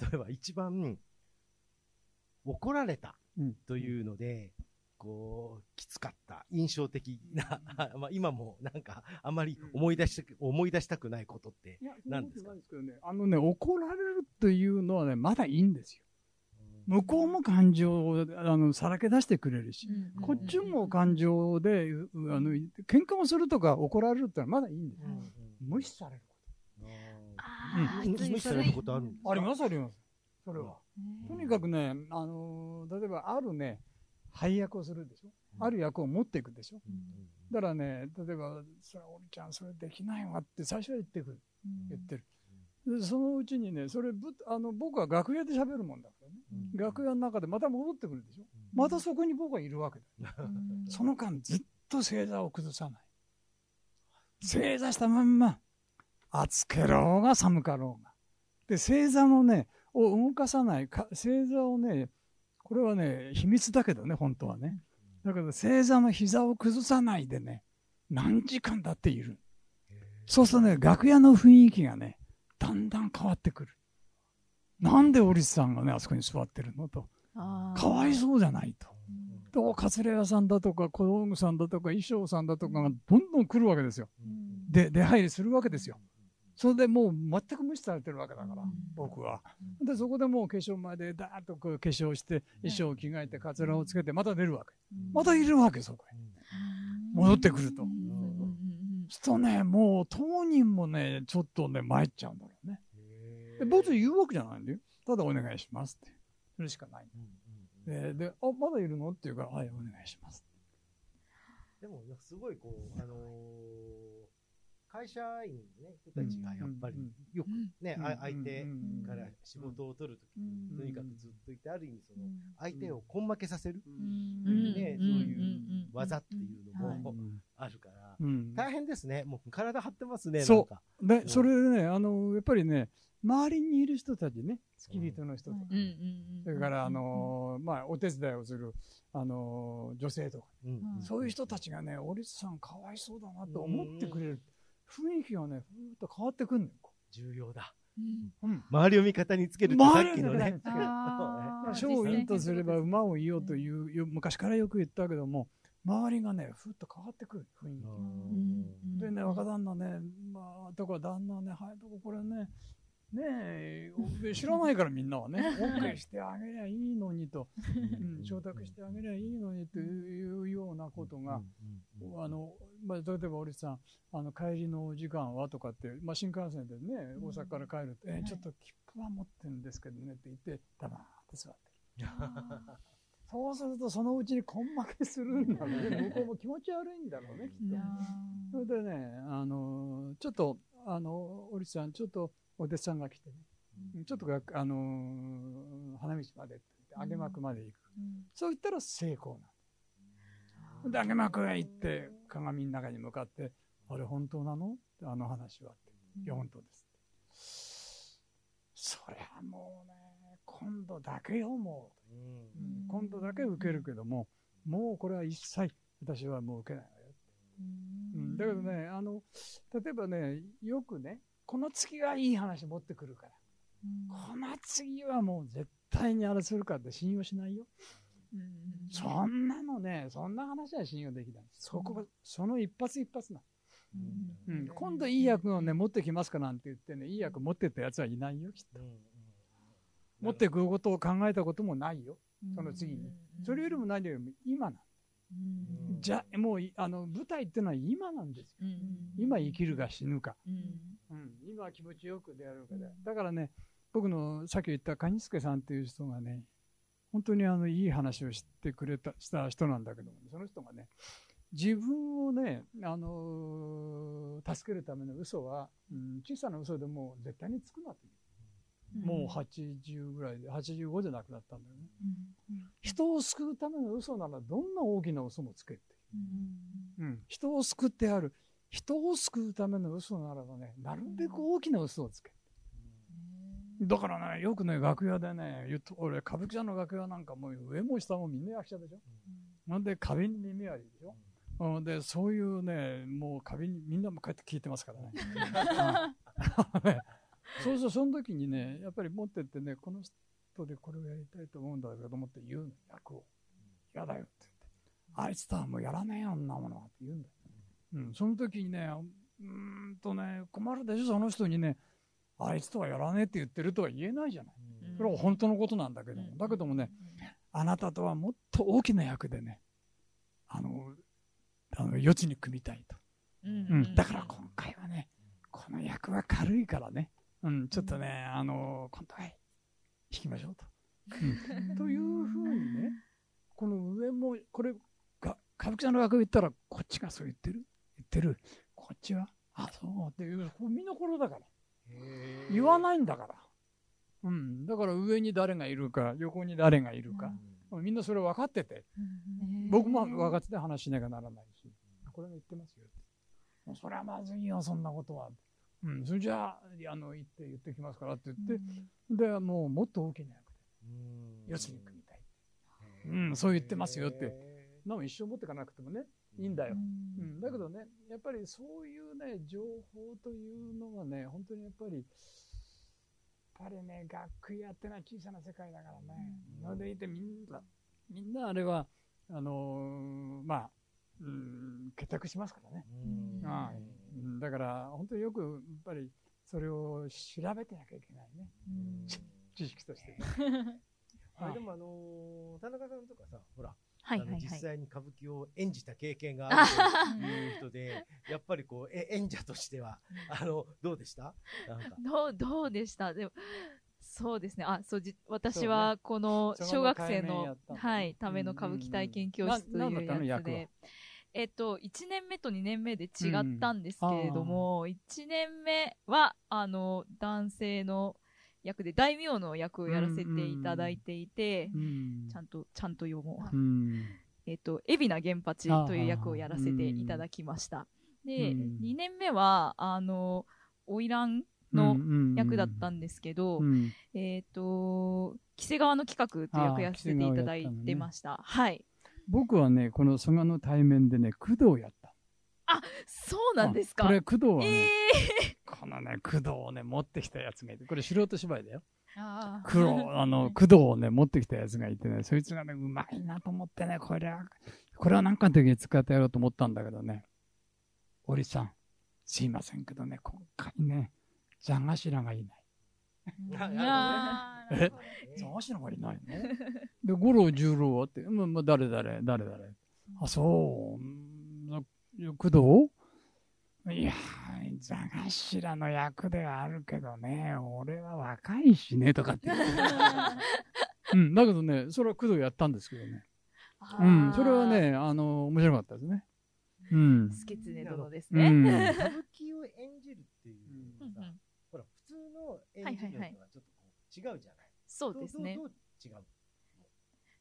例えば一番怒られたというので、こう、きつかった、印象的な、まあ今もなんか、あまり思い出したく、思い出したくないことって何ですか？ですけどね、あのね、怒られるというのはね、まだいいんですよ。向こうも感情をあのさらけ出してくれるし、うん、こっちも感情で、あの喧嘩をするとか怒られるってのはまだいいんですよ。うん、無視されるうん、無視されることあるんですか？ありますあります。それは。とにかくね、あの例えばあるね、配役をするでしょ？ある役を持っていくでしょ？だからね、例えば、それ、おりちゃん、それできないわって最初は言ってくる。言ってる。でそのうちにね、それぶあの僕は楽屋で喋るもんだからね、うん、楽屋の中でまた戻ってくるでしょ、うん、またそこに僕はいるわけだ、うん、その間ずっと正座を崩さない。正座したまんま、暑けろうが寒かろうが。で、正座もね、を動かさないか、正座をね、これはね、秘密だけどね、本当はね。だけど、正座の膝を崩さないでね、何時間だっている。そうするとね、楽屋の雰囲気がね、だんだん変わってくる。なんで織さんがね、あそこに座ってるのと。かわいそうじゃないと。と、カツレ屋さんだとか、小道具さんだとか、衣装さんだとかがどんどん来るわけですよ。で、出入りするわけですよ。それでもう全く無視されてるわけだから、僕は。で、そこでもう化粧前でダーッとこう化粧して、衣装を着替えて、カツラをつけて、また出るわけ。またいるわけ、そこへ。戻ってくると。すとね、もう当人もね、ちょっとね、参っちゃうんだろうね。で、僕言うわけじゃないんだよ。ただお願いしますって。それしかない。で、で、あ、まだいるの？って言うから、はい、お願いします。でも、すごいこう、あのー会社員の、ね、人たちがやっぱりよくね、相手から仕事を取るときに、とにかくずっといて、ある意味その、相手を根負けさせる、ね、そういう技っていうのもあるから、大変ですね。もう体張ってますね、そう。で、それでね、あの、やっぱりね、周りにいる人たちね、付き人の人とか、それから、あの、まあ、お手伝いをする、あの、女性とか、そういう人たちがね、折津さんかわいそうだなと思ってくれる。雰囲気がね、ふーっと変わってくんのよ。重要だ。うん、周りを味方につけるってさっきのね。章を陰とすれば馬を言おうという、昔からよく言ったけども、周りがね、ふっと変わってくる雰囲気。でね、若旦那ね、まあ、とか旦那ね、はい、とかこれね、ねえ、知らないからみんなはね、OK してあげりゃいいのにと、うん、承諾してあげりゃいいのにというようなことが、あの、まあ、例えば折さん、あの、帰りの時間はとかって、まあ、新幹線でね、大阪から帰ると、え、ちょっと切符は持ってるんですけどねって言って、黙って座ってる。そうすると、そのうちに根負けするんだろうね。向こうも気持ち悪いんだろうね、きっと。それでね、あの、ちょっと、あの、折さん、ちょっと、お弟子さんが来てね、うん、ちょっとあのー、花道までって揚げ幕まで行く、うん、そう言ったら成功なの。で揚げ幕へ行って鏡の中に向かって「あれ本当なの?」あの話はって「いや本当です」そりゃもうね今度だけよもう、うん、今度だけ受けるけどももうこれは一切私はもう受けないわよって、うん、だけどねあの例えばねよくねこの次はいい話持ってくるから、この次はもう絶対にあれするかって信用しないよ。そんなのね、そんな話は信用できない。そこ、その一発一発な。うん、今度いい役をね、持ってきますかなんて言ってね、いい役持ってったやつはいないよ、きっと。持ってくることを考えたこともないよ、その次に。それよりも何よりも今なじゃもうあの舞台っていうのは今なんですよ、今生きるか死ぬか、うん。今気持ちよくであるかで、だからね僕のさっき言った蟹助さんっていう人がね本当にあのいい話をしてくれたした人なんだけども、ね、その人がね自分をね、あのー、助けるための嘘は、うん、小さな嘘でも絶対につくなってもう80ぐらいで、85で亡くなったんだよね。人を救うための嘘ならどんな大きな嘘もつけって。うん、人を救ってある。人を救うための嘘ならばね、なるべく大きな嘘をつけ。だからね、よくね、楽屋でね、言うと俺、歌舞伎座の楽屋なんかもう上も下もみんな役者でしょ。なんで壁に耳ありでしょ。うん、で、そういうね、もう壁にみんなもこうやって聞いてますからね。そうそう、その時にね、やっぱり持ってってね、この人でこれをやりたいと思うんだけど思って言うの、役を。嫌だよって言って。あいつとはもうやらねえよ、んなものはって言うんだよ。うん、その時にね、うんとね、困るでしょ、その人にね、あいつとはやらねえって言ってるとは言えないじゃない。それは本当のことなんだけども。だけどもね、あなたとはもっと大きな役でね、あの、あの余地に組みたいと。うん、だから今回はね、この役は軽いからね、うん、ちょっとね、あの、今度は引きましょうと。うん、というふうにね、この上も、これが、歌舞伎さんの役を言ったら、こっちがそう言ってる？言ってる？こっちは、あ、そうっていう、こう見どころだから。言わないんだから。うん。だから上に誰がいるか、横に誰がいるか。うん、みんなそれ分かってて。僕も分かってて話しなきゃならないし。これが言ってますよ。もうそれはまずいよ、そんなことは。うん、それじゃあ、あの、言って言ってきますからって言って、うん、で、もうもっと大きな役で、四つに組みたい。うん、そう言ってますよって。なお一生持っていかなくてもね、いいんだよ。うん、だけどね、やっぱりそういうね、情報というのがね、本当にやっぱり、やっぱりね、学区やってのは小さな世界だからね。それでいてみんな、みんなあれは、あのー、まあ、うん、結託しますからね。ああだから本当によくやっぱりそれを調べてなきゃいけないね。知識として、あ でもあのー、田中さんとかさ、ほら、はいはいはい、実際に歌舞伎を演じた経験があるという人で、やっぱりこう、え演者としては、あの、どうでした？どう、どうでした？でも、そうですね。あ、そう、じ私は、この、小学生の、はい、ための歌舞伎体験教室というやつで、えっと、1年目と2年目で違ったんですけれども、うん、1年目は、あの、男性の役で、大名の役をやらせていただいていて、うん、ちゃんと、ちゃんと読もう。うん、えっと、海老名源八という役をやらせていただきました。で、2年目は、あの、花魁の役だったんですけど、えっ、と、木瀬川の企画という役やらせていただいてました。ね、はい。僕はね、この蘇我の対面でね、工藤やった。あ、そうなんですか？これ工藤はね、えー、このね、工藤をね、持ってきたやつがいて、これ素人芝居だよ。あ黒、あの、工藤をね、持ってきたやつがいてね、そいつがね、うまいなと思ってね、これは、これは何かの時に使ってやろうと思ったんだけどね、堀さん、すいませんけどね、今回ね、座頭がいない。え座頭がいないの？で、五郎十郎はって、まあ、誰誰誰誰？あ、そう、工藤？いや座頭の役ではあるけどね、俺は若いしね、とかって。うん、だけどね、それは工藤やったんですけどね。うん、それはね、あの、面白かったですね。うん。スケツネ殿ですね？歌舞伎を演じるっていうさ、通の演じるのとはちょっと違うじゃない。そうですね。どう違う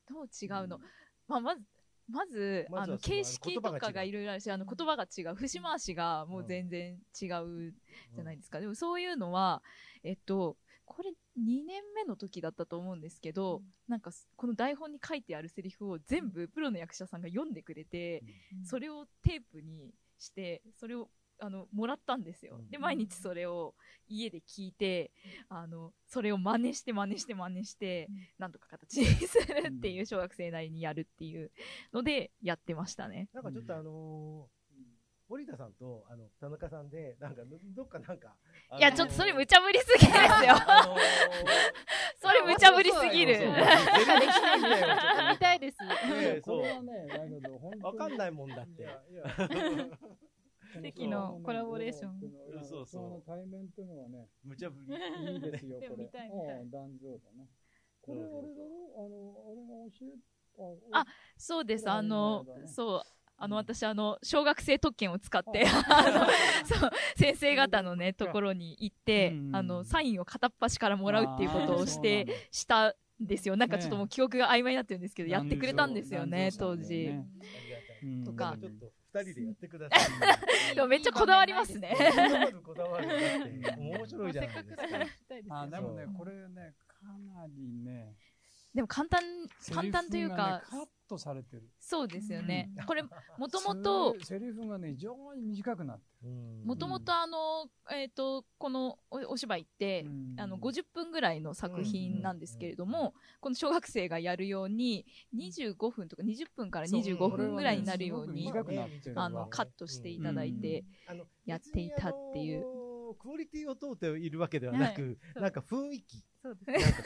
どう違うの、まあ、まず、まず、あの、形式とかがいろいろあるし、あの、言葉が違う。節回しがもう全然違うじゃないですか。でもそういうのは、えっと、これ2年目の時だったと思うんですけど、うん、なんかこの台本に書いてあるセリフを全部プロの役者さんが読んでくれて、うん、それをテープにしてそれをあのもらったんですよ、で毎日それを家で聞いてあのそれを真似して真似して真似して、なんとか形にするっていう小学生なりにやるっていうのでやってましたね。なんかちょっとあのー森田さんとあの田中さんでなんかどっかなんかいやちょっとそれ無茶ぶりすぎですよ、あのー、それ無茶ぶりすぎる。見たいです。ねそう。わかんないもんだって奇跡のコラボレーション。そうそう。対面っていうのはね、無茶ぶり。いいですよ、これ。見たい見たい。これあれだろあの、あれが教え、あ、そうです。あの、そう。あの、私、あの、小学生特権を使って、あ の、そう、先生方のね、ところに行って、あの、サインを片っ端からもらうっていうことをして、したんですよ。なんかちょっともう記憶が曖昧になってるんですけど、やってくれたんですよね、当時。とか。二人でやってください。でもめっちゃこだわりますね。こだわる面白いじゃないですか。あ、でもね、これね、かなりね、でも簡単、簡単というか、カットされてる。そうですよね。これ、もともと、セリフがね、非常に短くなってる。もともとあの、えっ、と、このお芝居って、あの、50分ぐらいの作品なんですけれども、この小学生がやるように、25分とか20分から25分ぐらいになるように、あの、カットしていただいて、やっていたっていう。クオリティを問うているわけではなく、なんか雰囲気。そうです。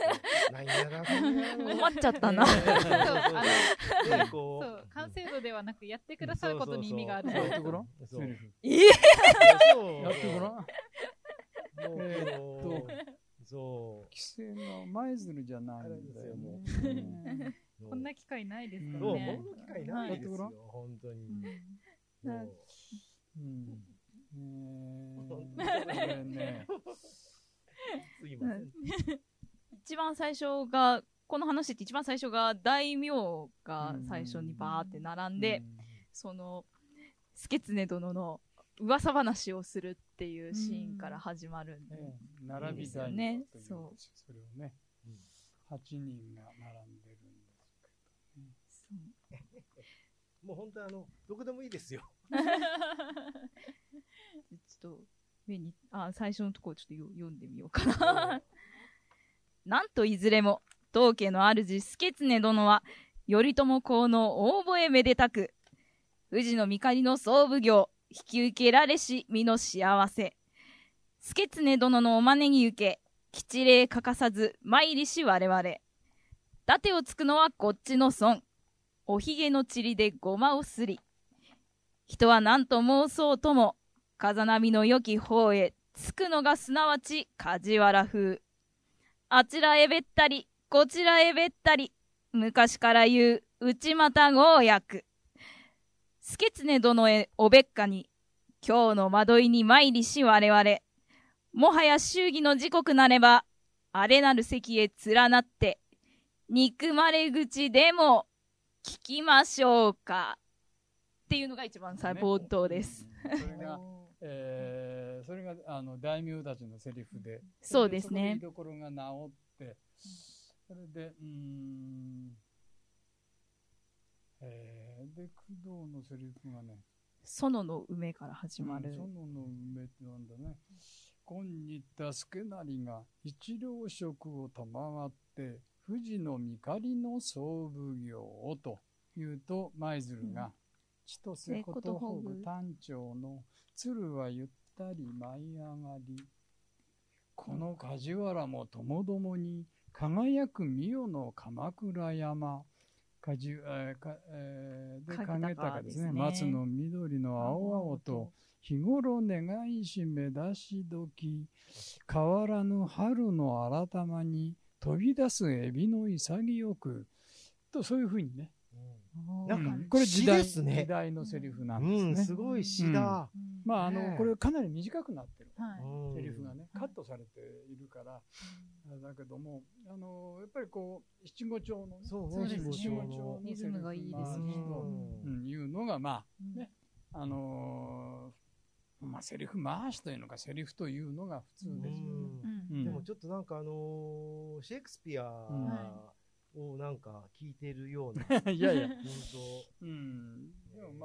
なんやら困っちゃったな。そう、あの、そう、完成度ではなく、やってくださることに意味がある。やってごらん。ええ。やってごらん。えっと、そう。規制の舞鶴じゃないんだよもこんな機会ないですからね。こんな機会ないですよ、本当に。うん。えね。すいません。一番最初が、この話って一番最初が大名が最初にバーって並んで、その、助経殿の噂話をするっていうシーンから始まるんで、並びたいね。そう。それをね、8人が並んでるんですけどね。もう本当あの、どこでもいいですよ。ちょっと、目に、あ、最初のところちょっと読んでみようかな。なんといずれも、当家の主、助経殿は、頼朝公の大声めでたく、富士の帝の総奉行、引き受けられし身の幸せ。助経殿のお招き受け、吉礼欠かさず、参りし我々。盾をつくのはこっちの損。おひげの塵でごまをすり。人は何と申そうとも、風波の良き方へ着くのがすなわち梶原風。あちらへべったり、こちらへべったり、昔から言う内股強薬。助経殿へおべっかに、今日の惑いに参りし我々。もはや祝儀の時刻なれば、あれなる席へ連なって、憎まれ口でも聞きましょうか。っていうのが一番さ、冒頭です。それが えー、それがあの大名たちのセリフで、そうですね。見どころが治って、それで、うん、えー、で、工藤のセリフがね、園の梅から始まる。園、の梅ってなんだね。今日助けなりが一両食を賜って、富士の御りの総奉行をというと、舞鶴が、千歳ことほぐ単調の鶴はゆったり舞い上がり、この梶原もともどもに輝く御代の鎌倉山、梶、えーかえー、で、影高ですね。松の緑の青々と、日頃願いし目出し時、変わらぬ春の改まに飛び出すエビの潔く、とそういうふうにね、なんか、これ時代、時代のセリフなんですね。うん、すごい詩だ。まあ、あの、これかなり短くなってる。セリフがね、カットされているから、だけども、あの、やっぱりこう、七五調のね、そうですね。七五調のリズムがいいですね。うん、いうのが、まあ、ね、あのまあ、セリフ回しというのか、セリフというのが普通ですよね。でもちょっとなんかあのシェイクスピアをなんか聞いてるような。いやいや。本当。うん。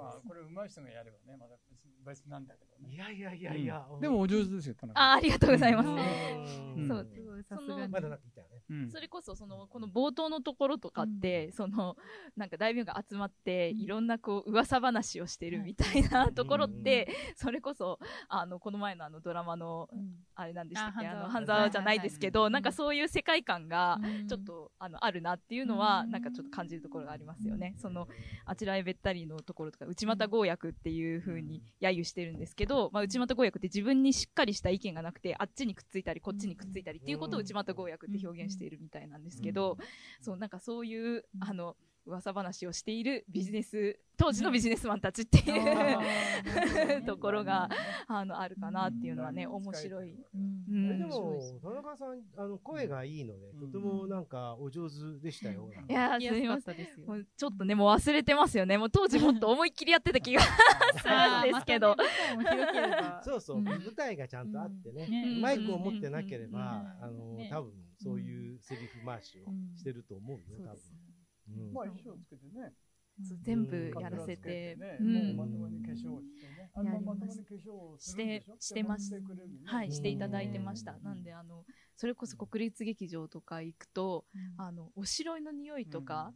まあ、これ上手い人がやればね、まだ別なんだけどね。いやいやいやいや。でもお上手ですよ、田中。あ、ありがとうございます。そう、すごい、さすがまだなんか言ったよね。それこそ、その、この冒頭のところとかって、その、なんか大名が集まって、いろんなこう、噂話をしてるみたいなところって、それこそ、あの、この前のあのドラマの、あれなんでしたっけ、あの、半沢じゃないですけど、なんかそういう世界観が、ちょっと、あの、あるなっていうのは、なんかちょっと感じるところがありますよね。その、あちらへべったりのところとか、内股公約っていう風に揶揄してるんですけど、まあ、内股公約って自分にしっかりした意見がなくて、あっちにくっついたり、こっちにくっついたりっていうことを内股公約って表現しているみたいなんですけど、そう、なんかそういう、あの、噂話をしているビジネス、当時のビジネスマンたちっていう ところが、あの、あるかなっていうのはね、面白い。うん、でも、田中さん、あの、声がいいので、とてもなんか、お上手でしたよ。いや、すみません。ちょっとね、もう忘れてますよね。もう当時もっと思いっきりやってた気が するんですけど。そうそう、舞台がちゃんとあってね、マイクを持ってなければ、あの、多分、そういうセリフ回しをしてると思うよ、多分。まあ衣装つけてね。全部やらせて、うん、まともに化粧してね。あのまともに化粧してしてます。はい、していただいてました。なんであのそれこそ国立劇場とか行くと、あのおしいの匂いとか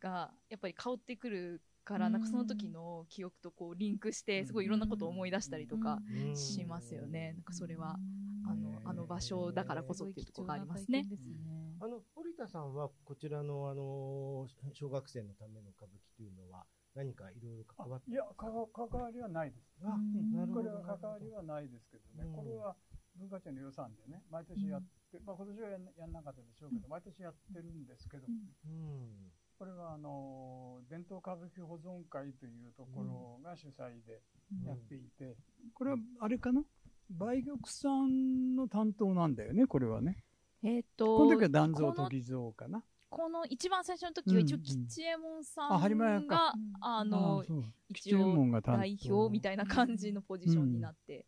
がやっぱり香ってくるから、なんかその時の記憶とこうリンクして、すごいいろんなことを思い出したりとかしますよね。なんかそれは、あの、あの場所だからこそっていうところがありますね。あの、堀田さんは、こちらの、あの、小学生のための歌舞伎というのは、何かいろいろ関わっていや、関わりはないです。あ、なるほど。これは関わりはないですけどね。これは文化庁の予算でね、毎年やって、まあ今年はやんなかったでしょうけど、毎年やってるんですけど、これはあの伝統歌舞伎保存会というところが主催でやっていて、これはあれかな？梅玉さんの担当なんだよね、これはね。えっ、ー、と、この時は団蔵時蔵かな。この一番最初の時は一応吉右衛門さんが、あの、一応代表みたいな感じのポジションになって。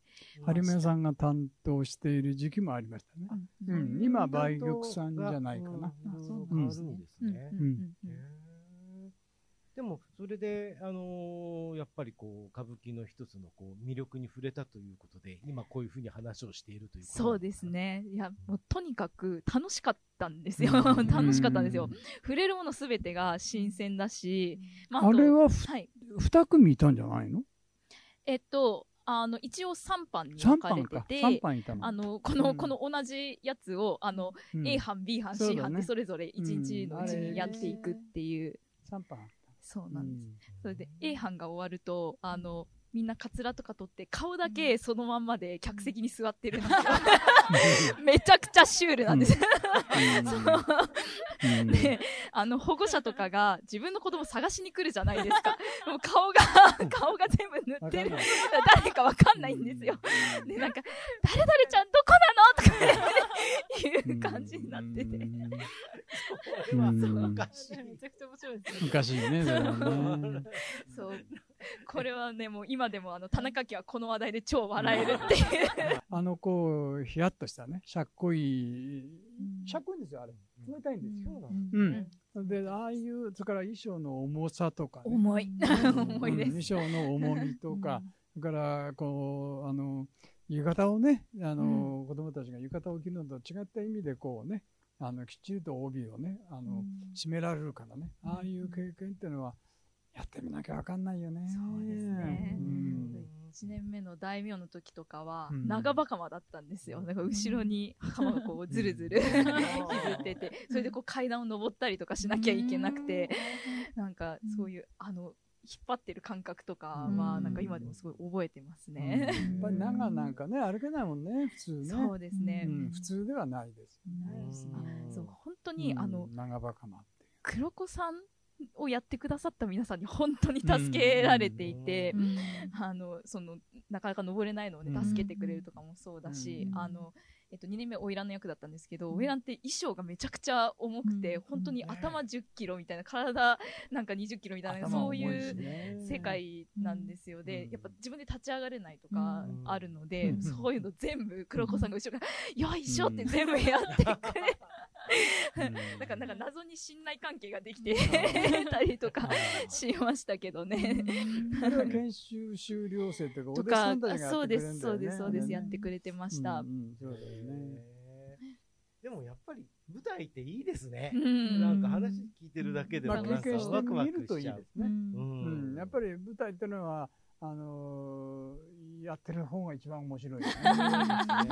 有馬屋さんが担当している時期もありましたね。うん、今、梅玉さんじゃないかな。そうなん。ですね。でも、それで、あのー、やっぱりこう、歌舞伎の一つのこう、魅力に触れたということで、今こういうふうに話をしているというそうですね。いや、もうとにかく楽しかったんですよ。楽しかったんですよ。触れるものすべてが新鮮だし、まあ、あれは、はい、2組いたんじゃないの？えっと、あの、一応3班に分かれてて、あの、この、うん、この同じやつを、あの、うん、A 班、B 班、C 班ってそれぞれ1日のうちにやっていくっていう。3班そうなんです。それで A 班が終わると、あの、みんなカツラとか取って顔だけそのまんまで客席に座ってるんですよ。めちゃくちゃシュールなんです。で、あの保護者とかが自分の子供探しに来るじゃないですか。もう顔が、顔が全部塗ってる。誰かわかんないんですよ。で、なんか、誰々ちゃんどこいう感じになってて。それは昔。めちゃくちゃ面白いですね。昔ね、そね。そう。これはね、もう今でもあの、田中家はこの話題で超笑えるっていう。あの、こう、ヒヤッとしたね、しゃっこいい、しゃっこいんですよ、あれ。冷たいんですよ。うん。で、ああいう、それから衣装の重さとか、ね、重い。重いです。衣装の重みとか、それから、こう、あの、浴衣をね、あの、子供たちが浴衣を着るのと違った意味で、こうね、あの、きっちりと帯をね、あの、締められるからね、ああいう経験っていうのは、やってみなきゃわかんないよね。そうですね。うん、1年目の大名の時とかは、長袴だったんですよ。なんか後ろに袴がこうずるずる引きずってて、それでこう階段を登ったりとかしなきゃいけなくて、なんかそういう、あの、引っ張ってる感覚とかは、なんか今でもすごい覚えてますね。やっぱり長なんかね、歩けないもんね、普通ね。そうですね。普通ではないです。そう、本当に、あの、長袴って黒子さんをやってくださった皆さんに本当に助けられていて、うん、あの、その、なかなか登れないのをね、助けてくれるとかもそうだし、うん、あの、えっと、2年目、花魁の役だったんですけど、花魁って衣装がめちゃくちゃ重くて、本当に頭10キロみたいな、体なんか20キロみたいな、そういう世界なんですよ。で、やっぱ自分で立ち上がれないとかあるので、そういうの全部黒子さんが後ろから、よいしょって全部やってくれ なんか、なんか謎に信頼関係ができて たりとかしましたけどね。研修修了生とか、とか、そうです、そうです、そうです、やってくれてました。でもやっぱり舞台っていいですね。なんか話聞いてるだけでもなんかワクワクしちゃう。やっぱり舞台っていうのは、あのー、やってる方が一番面白い、ね。だか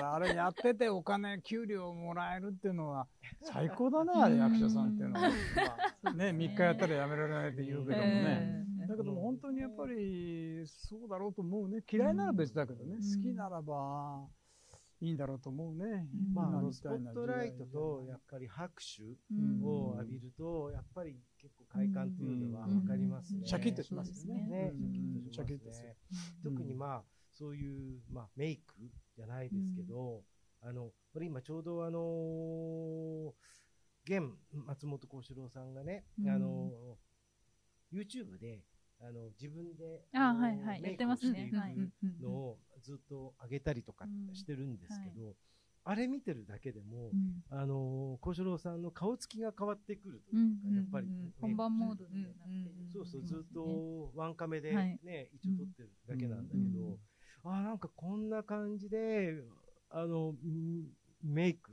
らあれやっててお金、給料もらえるっていうのは最高だね、あれ役者さんっていうのは。まあ、ね、3日やったらやめられないって言うけどもね。だけども本当にやっぱりそうだろうと思うね。嫌いなら別だけどね。好きならば、いいんだろうと思うね。まあ、あのスポットライトとやっぱり拍手を浴びると、やっぱり結構快感っていうのは分かりますね。シャキッとしますね。ねシャキッとしますね。特にまあ、そういう、まあ、メイクじゃないですけど、あの、これ今ちょうどあの現松本幸四郎さんがね、あの YouTube で、あの自分であはいはい。やってますね。のをずっと上げたりとかしてるんですけど、あれ見てるだけでも、あの幸四郎さんの顔つきが変わってくるというか、やっぱり、本番モードになってそうそうずっとワンカメでね、一応撮ってるだけなんだけど、あなんかこんな感じであのメイク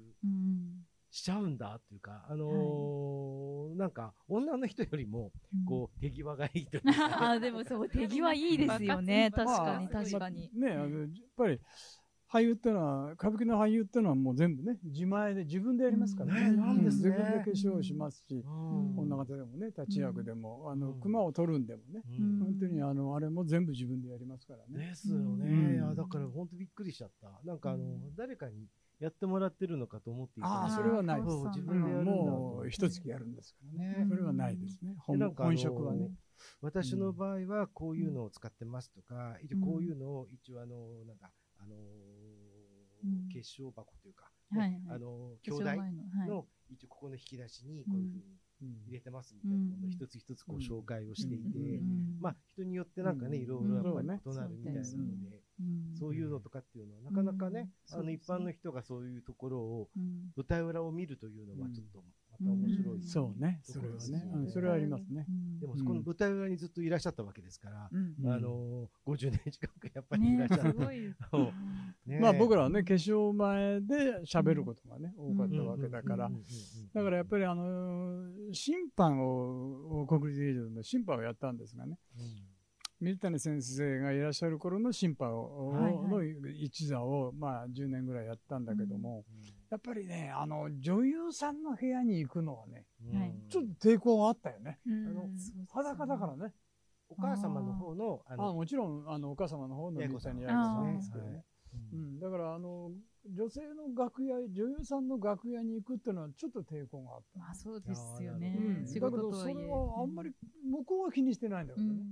しちゃうんだっていうか、あのーはい、なんか女の人よりもこう、手際がいいというか、あでもそう手際いいですよね。確かに確かに、ねあのやっぱり俳優ってのは歌舞伎の俳優ってのはもう全部ね自前で自分でやりますからね,、なんです自分で化粧しますし、女方でもね立ち役でも、あの熊を取るんでもね、本当にあのあれも全部自分でやりますからね。ですよね、いやだから本当びっくりしちゃった。なんかあの、誰かにやってもらってるのかと思っていたああ、それはない。です。自分でやるもう一月やるんですからね。それはないですね。本本職はね。私の場合はこういうのを使ってますとか、一応こういうのを一応あの、なんか、あの結晶箱というか、あの兄弟の一応ここの引き出しにこういうふうに入れてますみたいなものを一つ一つこう紹介をしていて、まあ人によってなんかね、いろいろやっぱり異なるみたいなので、そういうのとかっていうのはなかなかね、あの一般の人がそういうところを、舞台裏を見るというのはちょっとまた面白い、そうね、それはね、それはありますね。でも、この舞台裏にずっといらっしゃったわけですから、あの、50年近くやっぱりいらっしゃる。まあ僕らはね、化粧前で喋ることがね、多かったわけだから、だからやっぱりあの、審判を、国立劇場の審判をやったんですがね、水谷先生がいらっしゃる頃の審判を、の一座を、まあ、10年ぐらいやったんだけども、やっぱりね、あの、女優さんの部屋に行くのはね、ちょっと抵抗があったよね。あの裸だからね。お母様の方の、あの、もちろん、あの、お母様の方の水谷彩子さんですけどね。うん、だから、あの、女性の楽屋、女優さんの楽屋に行くっていうのはちょっと抵抗があった。まあそうですよね。だけどそれはあんまり向こうは気にしてないんだけどね。